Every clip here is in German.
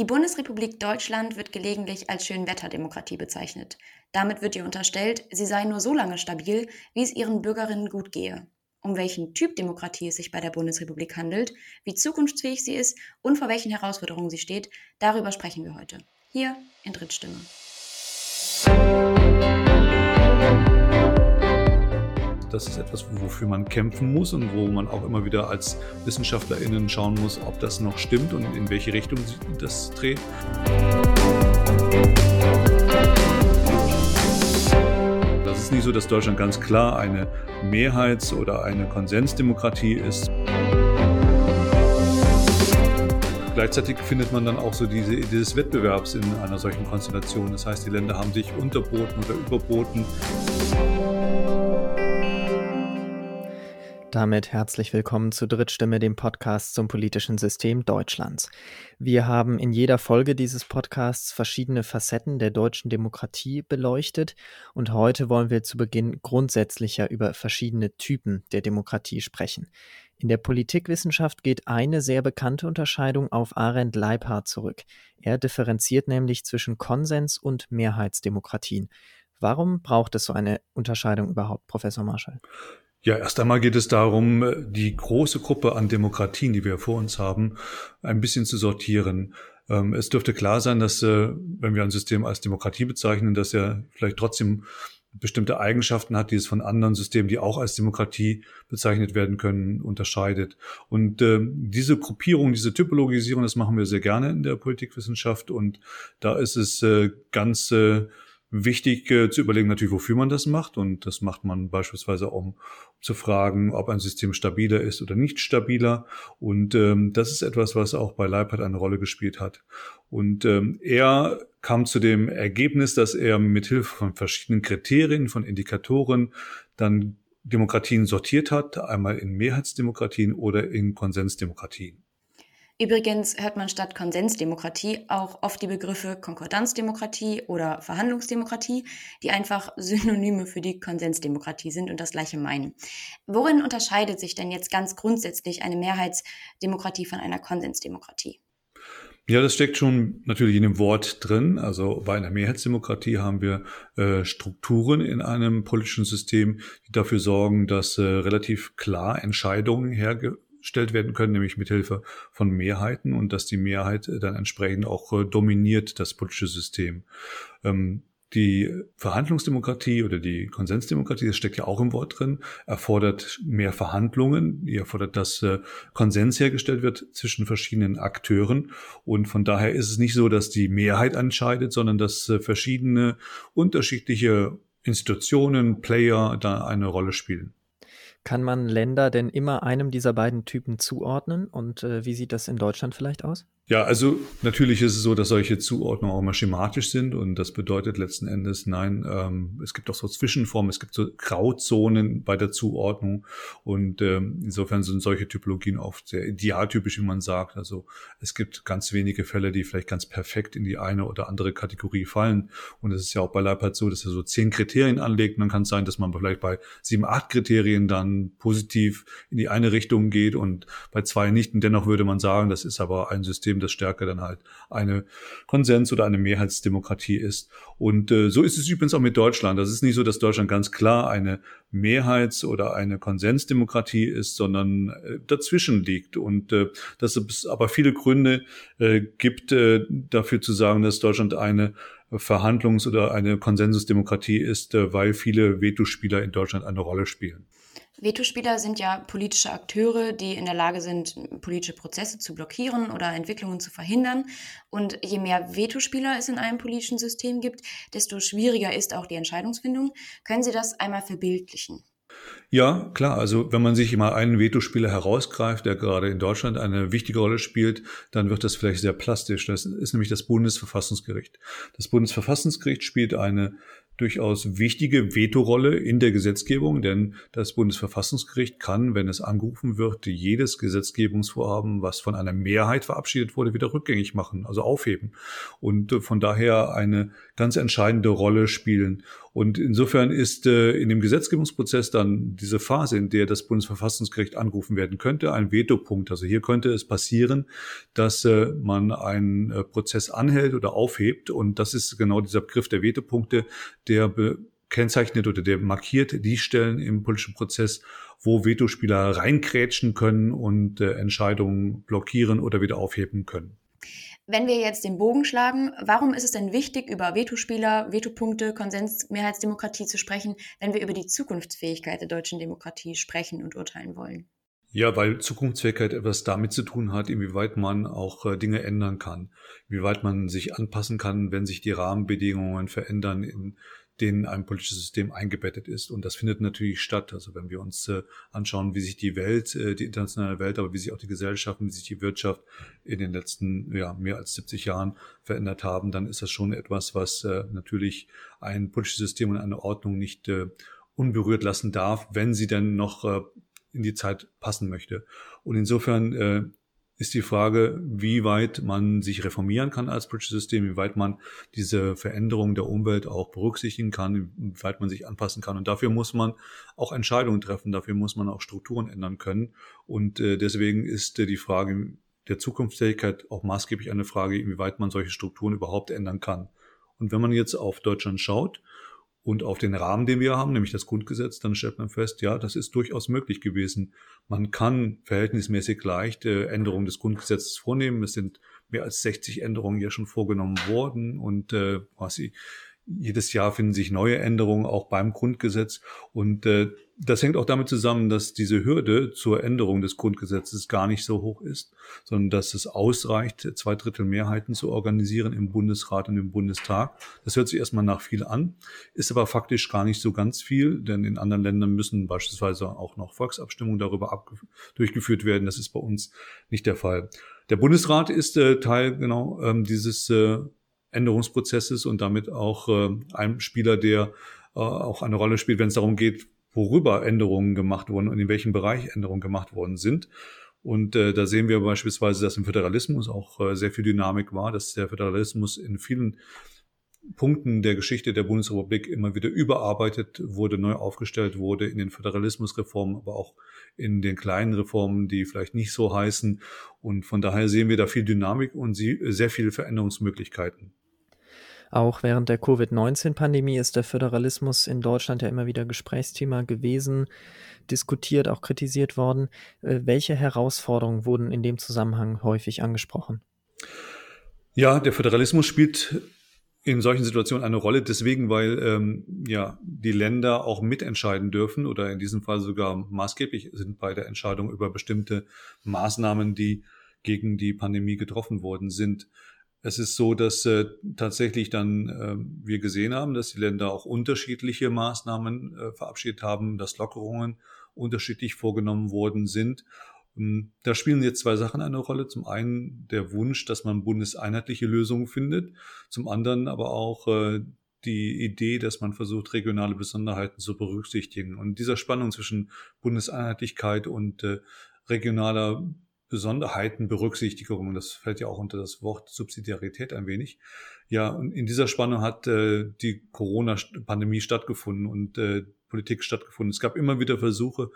Die Bundesrepublik Deutschland wird gelegentlich als Schönwetterdemokratie bezeichnet. Damit wird ihr unterstellt, sie sei nur so lange stabil, wie es ihren Bürgerinnen gut gehe. Um welchen Typ Demokratie es sich bei der Bundesrepublik handelt, wie zukunftsfähig sie ist und vor welchen Herausforderungen sie steht, darüber sprechen wir heute. Hier in Drittstimme. Das ist etwas, wofür man kämpfen muss und wo man auch immer wieder als WissenschaftlerInnen schauen muss, ob das noch stimmt und in welche Richtung das dreht. Das ist nicht so, dass Deutschland ganz klar eine Mehrheits- oder eine Konsensdemokratie ist. Gleichzeitig findet man dann auch so diese Idee des Wettbewerbs in einer solchen Konstellation. Das heißt, die Länder haben sich unterboten oder überboten. Damit herzlich willkommen zu Drittstimme, dem Podcast zum politischen System Deutschlands. Wir haben in jeder Folge dieses Podcasts verschiedene Facetten der deutschen Demokratie beleuchtet und heute wollen wir zu Beginn grundsätzlicher über verschiedene Typen der Demokratie sprechen. In der Politikwissenschaft geht eine sehr bekannte Unterscheidung auf Arendt Leibhardt zurück. Er differenziert nämlich zwischen Konsens und Mehrheitsdemokratien. Warum braucht es so eine Unterscheidung überhaupt, Professor Marschall? Ja, erst einmal geht es darum, die große Gruppe an Demokratien, die wir vor uns haben, ein bisschen zu sortieren. Ähm, es dürfte klar sein, dass, äh, wenn wir ein System als Demokratie bezeichnen, dass er vielleicht trotzdem bestimmte Eigenschaften hat, die es von anderen Systemen, die auch als Demokratie bezeichnet werden können, unterscheidet. Und äh, diese Gruppierung, diese Typologisierung, das machen wir sehr gerne in der Politikwissenschaft. Und da ist es äh, ganz äh, wichtig äh, zu überlegen natürlich, wofür man das macht. Und das macht man beispielsweise, um zu fragen, ob ein System stabiler ist oder nicht stabiler. Und ähm, das ist etwas, was auch bei Leipert eine Rolle gespielt hat. Und ähm, er kam zu dem Ergebnis, dass er mit Hilfe von verschiedenen Kriterien, von Indikatoren dann Demokratien sortiert hat, einmal in Mehrheitsdemokratien oder in Konsensdemokratien. Übrigens hört man statt Konsensdemokratie auch oft die Begriffe Konkordanzdemokratie oder Verhandlungsdemokratie, die einfach Synonyme für die Konsensdemokratie sind und das gleiche meinen. Worin unterscheidet sich denn jetzt ganz grundsätzlich eine Mehrheitsdemokratie von einer Konsensdemokratie? Ja, das steckt schon natürlich in dem Wort drin. Also bei einer Mehrheitsdemokratie haben wir äh, Strukturen in einem politischen System, die dafür sorgen, dass äh, relativ klar Entscheidungen herge gestellt werden können, nämlich mit Hilfe von Mehrheiten und dass die Mehrheit dann entsprechend auch äh, dominiert das politische System. Ähm, die Verhandlungsdemokratie oder die Konsensdemokratie, das steckt ja auch im Wort drin, erfordert mehr Verhandlungen, die erfordert, dass äh, Konsens hergestellt wird zwischen verschiedenen Akteuren. Und von daher ist es nicht so, dass die Mehrheit entscheidet, sondern dass äh, verschiedene unterschiedliche Institutionen, Player da eine Rolle spielen. Kann man Länder denn immer einem dieser beiden Typen zuordnen? Und äh, wie sieht das in Deutschland vielleicht aus? Ja, also natürlich ist es so, dass solche Zuordnungen auch immer schematisch sind und das bedeutet letzten Endes, nein, ähm, es gibt auch so Zwischenformen, es gibt so Grauzonen bei der Zuordnung und ähm, insofern sind solche Typologien oft sehr idealtypisch, wie man sagt. Also es gibt ganz wenige Fälle, die vielleicht ganz perfekt in die eine oder andere Kategorie fallen und es ist ja auch bei Leipzig so, dass er so zehn Kriterien anlegt und dann kann es sein, dass man vielleicht bei sieben, acht Kriterien dann positiv in die eine Richtung geht und bei zwei nicht und dennoch würde man sagen, das ist aber ein System, System, das stärker dann halt eine Konsens- oder eine Mehrheitsdemokratie ist. Und äh, so ist es übrigens auch mit Deutschland. Das ist nicht so, dass Deutschland ganz klar eine Mehrheits- oder eine Konsensdemokratie ist, sondern äh, dazwischen liegt. Und äh, dass es aber viele Gründe äh, gibt, äh, dafür zu sagen, dass Deutschland eine Verhandlungs- oder eine Konsensusdemokratie ist, äh, weil viele Vetospieler in Deutschland eine Rolle spielen. Vetospieler sind ja politische Akteure, die in der Lage sind, politische Prozesse zu blockieren oder Entwicklungen zu verhindern. Und je mehr Vetospieler es in einem politischen System gibt, desto schwieriger ist auch die Entscheidungsfindung. Können Sie das einmal verbildlichen? Ja, klar. Also wenn man sich mal einen Vetospieler herausgreift, der gerade in Deutschland eine wichtige Rolle spielt, dann wird das vielleicht sehr plastisch. Das ist nämlich das Bundesverfassungsgericht. Das Bundesverfassungsgericht spielt eine durchaus wichtige Vetorolle in der Gesetzgebung, denn das Bundesverfassungsgericht kann, wenn es angerufen wird, jedes Gesetzgebungsvorhaben, was von einer Mehrheit verabschiedet wurde, wieder rückgängig machen, also aufheben und äh, von daher eine ganz entscheidende Rolle spielen. Und insofern ist äh, in dem Gesetzgebungsprozess dann diese Phase, in der das Bundesverfassungsgericht angerufen werden könnte, ein Vetopunkt. Also hier könnte es passieren, dass äh, man einen Prozess anhält oder aufhebt. Und das ist genau dieser Begriff der Vetopunkte, der kennzeichnet oder der markiert die Stellen im politischen Prozess, wo Vetospieler reinkrätschen können und äh, Entscheidungen blockieren oder wieder aufheben können. Wenn wir jetzt den Bogen schlagen, warum ist es denn wichtig, über Vetospieler, Vetopunkte, Konsensmehrheitsdemokratie zu sprechen, wenn wir über die Zukunftsfähigkeit der deutschen Demokratie sprechen und urteilen wollen? Ja, weil Zukunftsfähigkeit etwas damit zu tun hat, inwieweit man auch äh, Dinge ändern kann, inwieweit man sich anpassen kann, wenn sich die Rahmenbedingungen verändern in denen ein politisches System eingebettet ist. Und das findet natürlich statt. Also wenn wir uns äh, anschauen, wie sich die Welt, äh, die internationale Welt, aber wie sich auch die Gesellschaft, wie sich die Wirtschaft in den letzten ja, mehr als 70 Jahren verändert haben, dann ist das schon etwas, was natürlich ein politisches System und eine Ordnung nicht unberührt lassen darf, wenn sie denn noch in die Zeit passen möchte. Und insofern äh, ist die Frage, wie weit man sich reformieren kann als politisches System, wie weit man diese Veränderung der Umwelt auch berücksichtigen kann, wie weit man sich anpassen kann. Und dafür muss man auch Entscheidungen treffen, dafür muss man auch Strukturen ändern können. Und äh, deswegen ist äh, die Frage der Zukunftsfähigkeit auch maßgeblich eine Frage, inwieweit man solche Strukturen überhaupt ändern kann. Und wenn man jetzt auf Deutschland schaut, und auf den Rahmen, den wir haben, nämlich das Grundgesetz, dann stellt man fest, ja, das ist durchaus möglich gewesen. Man kann verhältnismäßig leicht äh, Änderungen des Grundgesetzes vornehmen. Es sind mehr als 60 Änderungen ja schon vorgenommen worden und äh, quasi jedes Jahr finden sich neue Änderungen auch beim Grundgesetz. Und äh, das hängt auch damit zusammen, dass diese Hürde zur Änderung des Grundgesetzes gar nicht so hoch ist, sondern dass es ausreicht, zwei Drittel Mehrheiten zu organisieren im Bundesrat und im Bundestag. Das hört sich erstmal nach viel an, ist aber faktisch gar nicht so ganz viel, denn in anderen Ländern müssen beispielsweise auch noch Volksabstimmungen darüber durchgeführt werden. Das ist bei uns nicht der Fall. Der Bundesrat ist äh, Teil genau ähm, dieses äh, Änderungsprozesses und damit auch äh, ein Spieler, der äh, auch eine Rolle spielt, wenn es darum geht, worüber Änderungen gemacht wurden und in welchem Bereich Änderungen gemacht worden sind. Und äh, da sehen wir beispielsweise, dass im Föderalismus auch äh, sehr viel Dynamik war, dass der Föderalismus in vielen Punkten der Geschichte der Bundesrepublik immer wieder überarbeitet wurde, neu aufgestellt wurde in den Föderalismusreformen, aber auch in den kleinen Reformen, die vielleicht nicht so heißen. Und von daher sehen wir da viel Dynamik und sehr viele Veränderungsmöglichkeiten. Auch während der Covid-19-Pandemie ist der Föderalismus in Deutschland ja immer wieder Gesprächsthema gewesen, diskutiert, auch kritisiert worden. Äh, welche Herausforderungen wurden in dem Zusammenhang häufig angesprochen? Ja, der Föderalismus spielt in solchen Situationen eine Rolle, deswegen, weil ähm, ja die Länder auch mitentscheiden dürfen oder in diesem Fall sogar maßgeblich sind bei der Entscheidung über bestimmte Maßnahmen, die gegen die Pandemie getroffen worden sind. Es ist so, dass äh, tatsächlich dann äh, wir gesehen haben, dass die Länder auch unterschiedliche Maßnahmen äh, verabschiedet haben, dass Lockerungen unterschiedlich vorgenommen worden sind. Ähm, da spielen jetzt zwei Sachen eine Rolle. Zum einen der Wunsch, dass man bundeseinheitliche Lösungen findet. Zum anderen aber auch äh, die Idee, dass man versucht, regionale Besonderheiten zu berücksichtigen. Und dieser Spannung zwischen Bundeseinheitlichkeit und äh, regionaler Besonderheitenberücksichtigung, das fällt ja auch unter das Wort Subsidiarität ein wenig. Ja, und in dieser Spannung hat äh, die Corona-Pandemie stattgefunden und äh, Politik stattgefunden. Es gab immer wieder Versuche,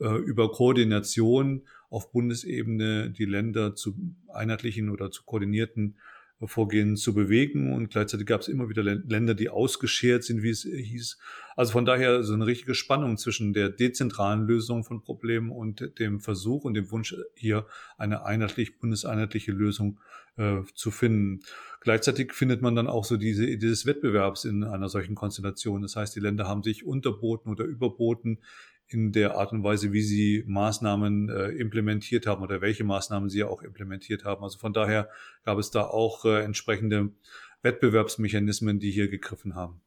äh, über Koordination auf Bundesebene die Länder zu einheitlichen oder zu koordinierten Vorgehen zu bewegen. Und gleichzeitig gab es immer wieder Länder, die ausgeschert sind, wie es hieß. Also von daher so eine richtige Spannung zwischen der dezentralen Lösung von Problemen und dem Versuch und dem Wunsch, hier eine einheitlich, bundeseinheitliche Lösung äh, zu finden. Gleichzeitig findet man dann auch so diese Idee des Wettbewerbs in einer solchen Konstellation. Das heißt, die Länder haben sich unterboten oder überboten in der Art und Weise, wie sie Maßnahmen äh, implementiert haben oder welche Maßnahmen sie auch implementiert haben. Also von daher gab es da auch äh, entsprechende Wettbewerbsmechanismen, die hier gegriffen haben.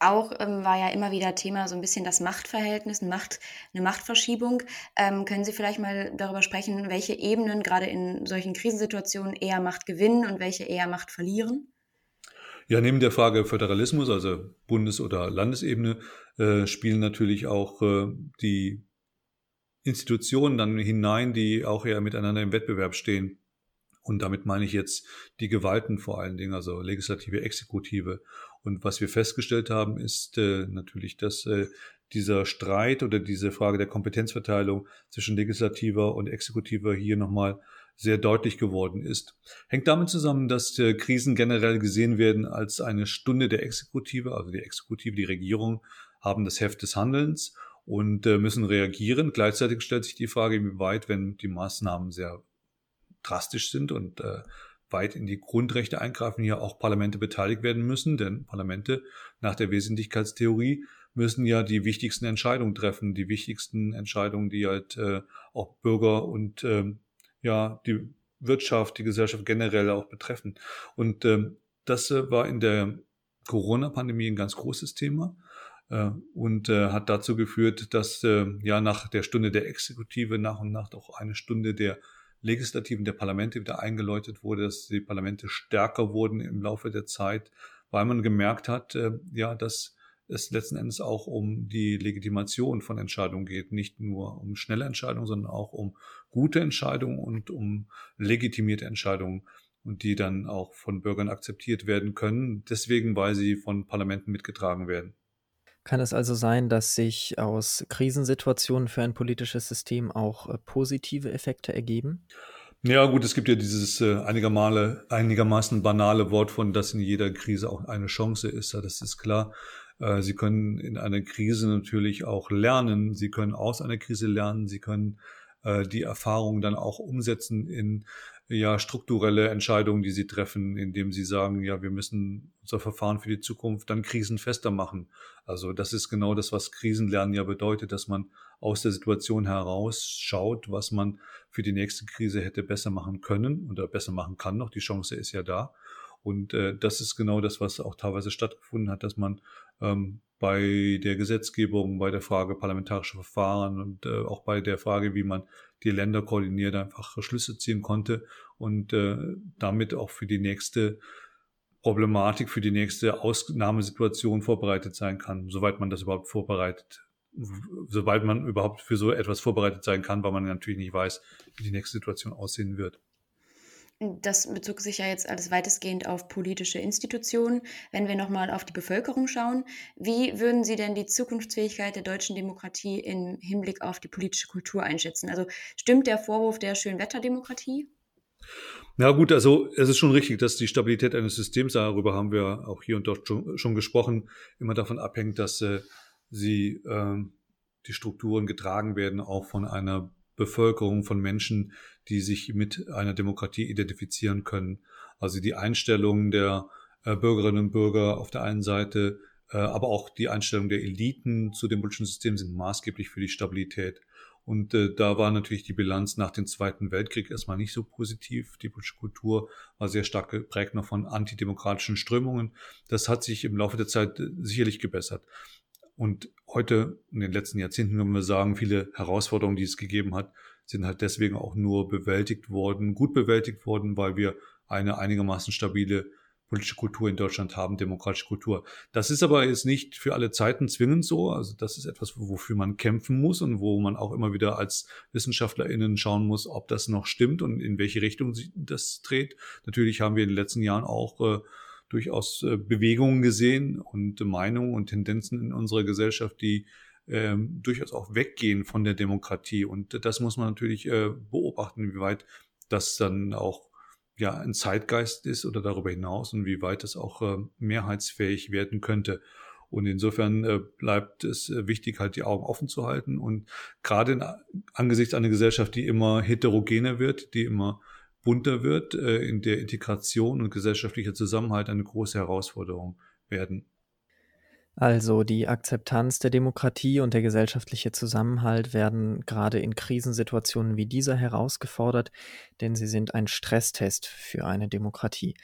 Auch ähm, war ja immer wieder Thema so ein bisschen das Machtverhältnis, eine, Macht, eine Machtverschiebung. Ähm, können Sie vielleicht mal darüber sprechen, welche Ebenen gerade in solchen Krisensituationen eher Macht gewinnen und welche eher Macht verlieren? Ja, neben der Frage Föderalismus, also Bundes- oder Landesebene, äh, spielen natürlich auch äh, die Institutionen dann hinein, die auch eher miteinander im Wettbewerb stehen. Und damit meine ich jetzt die Gewalten vor allen Dingen, also Legislative, Exekutive. Und was wir festgestellt haben, ist äh, natürlich, dass äh, dieser Streit oder diese Frage der Kompetenzverteilung zwischen Legislativer und Exekutiver hier nochmal sehr deutlich geworden ist. Hängt damit zusammen, dass äh, Krisen generell gesehen werden als eine Stunde der Exekutive, also die Exekutive, die Regierung haben das Heft des Handelns und äh, müssen reagieren. Gleichzeitig stellt sich die Frage, inwieweit, wenn die Maßnahmen sehr drastisch sind und äh, weit in die Grundrechte eingreifen, hier auch Parlamente beteiligt werden müssen, denn Parlamente nach der Wesentlichkeitstheorie müssen ja die wichtigsten Entscheidungen treffen, die wichtigsten Entscheidungen, die halt äh, auch Bürger und ähm, ja die Wirtschaft, die Gesellschaft generell auch betreffen. Und ähm, das äh, war in der Corona-Pandemie ein ganz großes Thema äh, und äh, hat dazu geführt, dass äh, ja nach der Stunde der Exekutive nach und nach auch eine Stunde der Legislativen der Parlamente wieder eingeläutet wurde, dass die Parlamente stärker wurden im Laufe der Zeit, weil man gemerkt hat, äh, ja, dass es letzten Endes auch um die Legitimation von Entscheidungen geht, nicht nur um schnelle Entscheidungen, sondern auch um gute Entscheidungen und um legitimierte Entscheidungen und die dann auch von Bürgern akzeptiert werden können, deswegen weil sie von Parlamenten mitgetragen werden. Kann es also sein, dass sich aus Krisensituationen für ein politisches System auch äh, positive Effekte ergeben? Ja, gut, es gibt ja dieses äh, einigermaßen banale Wort von, dass in jeder Krise auch eine Chance ist. Ja, das ist klar. Äh, Sie können in einer Krise natürlich auch lernen. Sie können aus einer Krise lernen. Sie können äh, die Erfahrung dann auch umsetzen in ja strukturelle Entscheidungen, die sie treffen, indem sie sagen, ja, wir müssen unser Verfahren für die Zukunft dann krisenfester machen. Also das ist genau das, was Krisenlernen ja bedeutet, dass man aus der Situation heraus schaut, was man für die nächste Krise hätte besser machen können oder besser machen kann noch. Die Chance ist ja da. Und äh, das ist genau das, was auch teilweise stattgefunden hat, dass man ähm, bei der Gesetzgebung, bei der Frage parlamentarische Verfahren und äh, auch bei der Frage, wie man die Länder koordiniert, einfach Schlüsse ziehen konnte und äh, damit auch für die nächste Problematik, für die nächste Ausnahmesituation vorbereitet sein kann, soweit man das überhaupt vorbereitet, sobald man überhaupt für so etwas vorbereitet sein kann, weil man natürlich nicht weiß, wie die nächste Situation aussehen wird. Das bezog sich ja jetzt alles weitestgehend auf politische Institutionen. Wenn wir nochmal auf die Bevölkerung schauen, wie würden Sie denn die Zukunftsfähigkeit der deutschen Demokratie im Hinblick auf die politische Kultur einschätzen? Also stimmt der Vorwurf der Schönwetterdemokratie? Na gut, also es ist schon richtig, dass die Stabilität eines Systems, darüber haben wir auch hier und dort schon, gesprochen, immer davon abhängt, dass äh, sie äh, die Strukturen getragen werden, auch von einer Bevölkerung, von Menschen, die sich mit einer Demokratie identifizieren können. Also die Einstellung der äh, Bürgerinnen und Bürger auf der einen Seite, äh, aber auch die Einstellung der Eliten zu dem politischen System sind maßgeblich für die Stabilität. Und äh, da war natürlich die Bilanz nach dem Zweiten Weltkrieg erstmal nicht so positiv. Die politische Kultur war sehr stark geprägt noch von antidemokratischen Strömungen. Das hat sich im Laufe der Zeit sicherlich gebessert. Und heute, in den letzten Jahrzehnten, können wir sagen, viele Herausforderungen, die es gegeben hat, sind halt deswegen auch nur bewältigt worden, gut bewältigt worden, weil wir eine einigermaßen stabile politische Kultur in Deutschland haben, demokratische Kultur. Das ist aber jetzt nicht für alle Zeiten zwingend so. Also das ist etwas, wofür man kämpfen muss und wo man auch immer wieder als WissenschaftlerInnen schauen muss, ob das noch stimmt und in welche Richtung das dreht. Natürlich haben wir in den letzten Jahren auch äh, durchaus äh, Bewegungen gesehen und Meinungen und Tendenzen in unserer Gesellschaft, die ähm, durchaus auch weggehen von der Demokratie. Und das muss man natürlich äh, beobachten, wie weit das dann auch ja ein Zeitgeist ist oder darüber hinaus und wie weit das auch äh, mehrheitsfähig werden könnte. Und insofern bleibt es wichtig, halt die Augen offen zu halten. Und gerade in, angesichts einer Gesellschaft, die immer heterogener wird, die immer bunter wird, äh, in der Integration und gesellschaftlicher Zusammenhalt eine große Herausforderung werden. Also die Akzeptanz der Demokratie und der gesellschaftliche Zusammenhalt werden gerade in Krisensituationen wie dieser herausgefordert, denn sie sind ein Stresstest für eine Demokratie.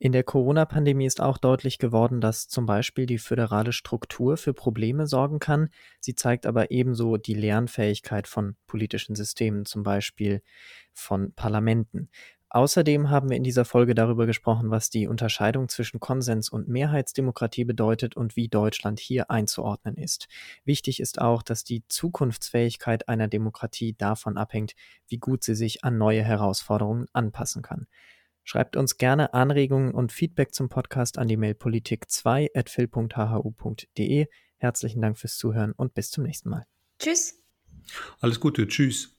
In der Corona-Pandemie ist auch deutlich geworden, dass zum Beispiel die föderale Struktur für Probleme sorgen kann. Sie zeigt aber ebenso die Lernfähigkeit von politischen Systemen, zum Beispiel von Parlamenten. Außerdem haben wir in dieser Folge darüber gesprochen, was die Unterscheidung zwischen Konsens und Mehrheitsdemokratie bedeutet und wie Deutschland hier einzuordnen ist. Wichtig ist auch, dass die Zukunftsfähigkeit einer Demokratie davon abhängt, wie gut sie sich an neue Herausforderungen anpassen kann. Schreibt uns gerne Anregungen und Feedback zum Podcast an die Mail politik2.phil.hhu.de. Herzlichen Dank fürs Zuhören und bis zum nächsten Mal. Tschüss. Alles Gute. Tschüss.